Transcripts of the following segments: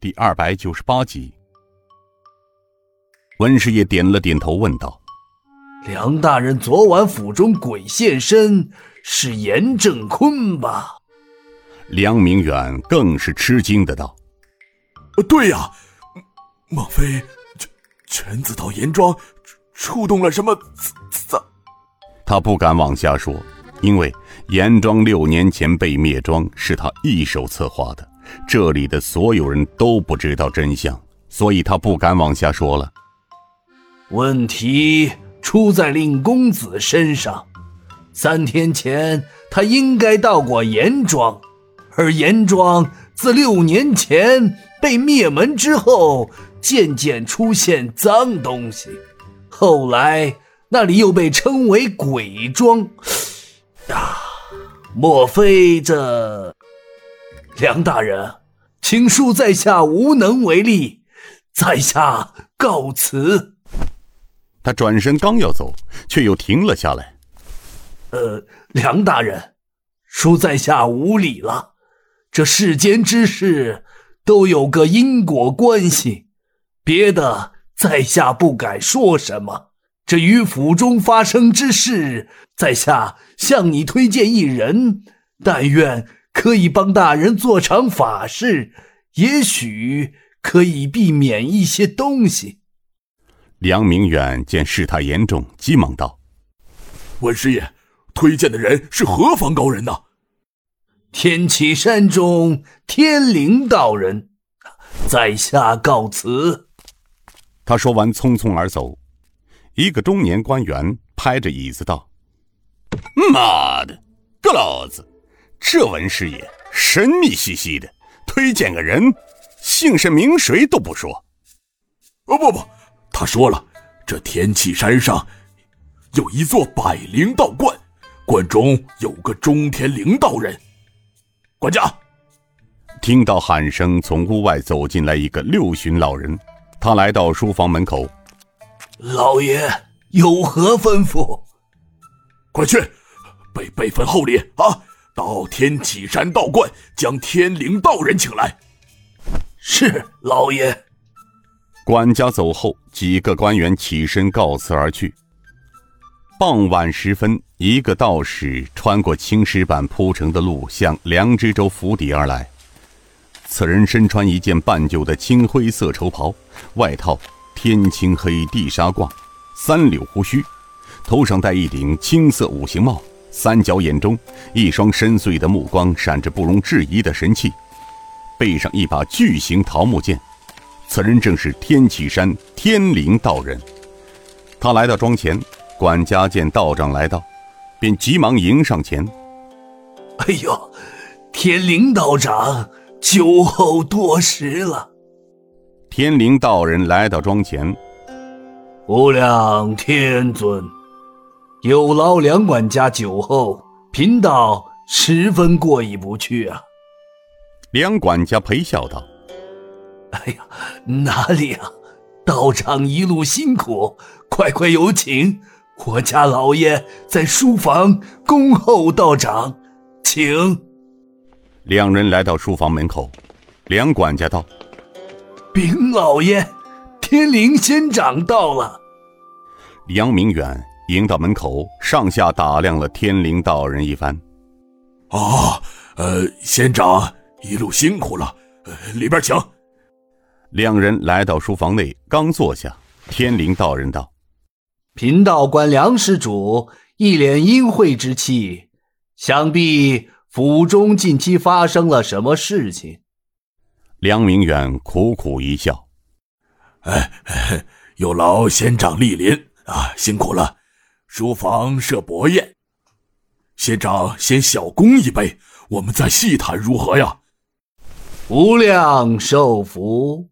第二百九十八集。温师爷点了点头，问道：“梁大人昨晚府中鬼现身，是严正坤吧？”梁明远更是吃惊的道：“对呀，莫非全全子到严庄触动了什么？怎？”他不敢往下说，因为严庄六年前被灭庄是他一手策划的，这里的所有人都不知道真相，所以他不敢往下说了。问题出在令公子身上，三天前他应该到过严庄。而严庄自六年前被灭门之后，渐渐出现脏东西，后来那里又被称为鬼庄。啊，莫非这？梁大人，请恕在下无能为力，在下告辞。他转身刚要走，却又停了下来。呃，梁大人，恕在下无礼了。这世间之事都有个因果关系，别的在下不敢说什么。这于府中发生之事，在下向你推荐一人，但愿可以帮大人做场法事，也许可以避免一些东西。梁明远见事态严重，急忙道：“文师爷，推荐的人是何方高人呢？”天启山中天灵道人，在下告辞。他说完，匆匆而走。一个中年官员拍着椅子道：“妈的，个老子，这文师爷神秘兮兮的，推荐个人，姓甚名谁都不说。哦不不，他说了，这天启山上有一座百灵道观，观中有个中天灵道人。”管家听到喊声，从屋外走进来一个六旬老人。他来到书房门口，老爷有何吩咐？快去，备备份厚礼啊！到天启山道观将天灵道人请来。是老爷。管家走后，几个官员起身告辞而去。傍晚时分，一个道士穿过青石板铺成的路，向梁知州府邸而来。此人身穿一件半旧的青灰色绸袍，外套天青黑地沙缎，三绺胡须，头上戴一顶青色五行帽，三角眼中一双深邃的目光闪着不容置疑的神气，背上一把巨型桃木剑。此人正是天启山天灵道人。他来到庄前。管家见道长来到，便急忙迎上前。哎呦，天灵道长，酒后多时了。天灵道人来到庄前，无量天尊，有劳梁管家酒后，贫道十分过意不去啊。梁管家陪笑道：“哎呀，哪里啊，道长一路辛苦，快快有请。”我家老爷在书房恭候道长，请。两人来到书房门口，梁管家道：“禀老爷，天灵仙长到了。”梁明远迎到门口，上下打量了天灵道人一番。“啊，呃，仙长一路辛苦了，里边请。”两人来到书房内，刚坐下，天灵道人道。贫道观梁施主一脸阴晦之气，想必府中近期发生了什么事情。梁明远苦苦一笑：“哎，有劳仙长莅临啊，辛苦了。书房设薄宴，仙长先小恭一杯，我们再细谈如何呀？”无量寿福。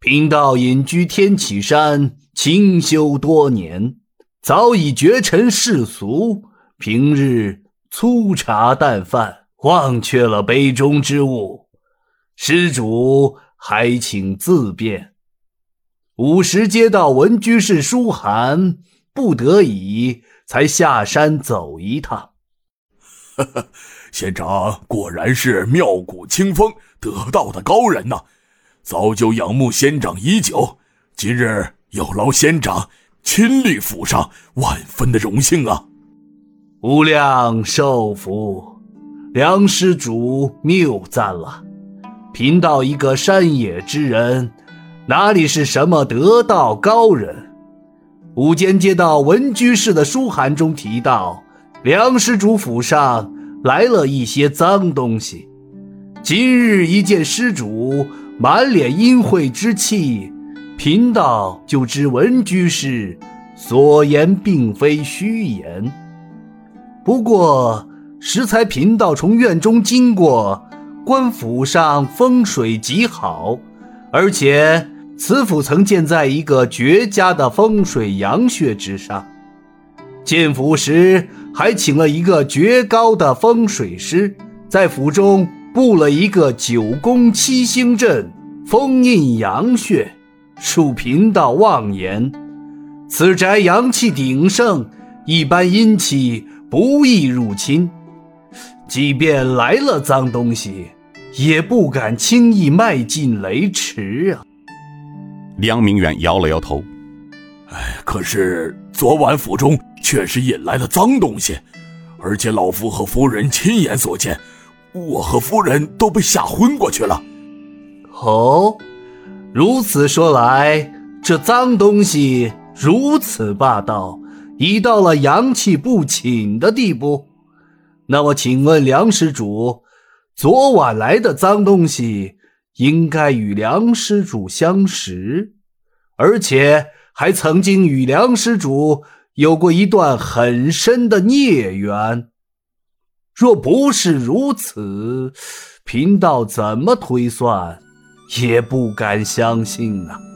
贫道隐居天启山。清修多年，早已绝尘世俗，平日粗茶淡饭，忘却了杯中之物。施主还请自便。午时接到文居士书函，不得已才下山走一趟。哈哈，县长果然是妙谷清风得道的高人呐！早就仰慕仙长已久，今日有劳仙长亲历府上，万分的荣幸啊！无量寿福，梁施主谬赞了。贫道一个山野之人，哪里是什么得道高人？午间接到文居士的书函中提到，梁施主府上来了一些脏东西。今日一见施主满脸阴晦之气，贫道就知文居士所言并非虚言。不过时才贫道从院中经过，官府上风水极好，而且。此府曾建在一个绝佳的风水阳穴之上，建府时还请了一个绝高的风水师，在府中布了一个九宫七星阵，封印阳穴。恕贫道妄言，此宅阳气鼎盛，一般阴气不易入侵，即便来了脏东西，也不敢轻易迈进雷池啊。梁明远摇了摇头，哎，可是昨晚府中确实引来了脏东西，而且老夫和夫人亲眼所见，我和夫人都被吓昏过去了。哦，如此说来，这脏东西如此霸道，已到了阳气不侵的地步。那我，请问梁施主，昨晚来的脏东西？应该与梁施主相识，而且还曾经与梁施主有过一段很深的孽缘。若不是如此，贫道怎么推算，也不敢相信啊。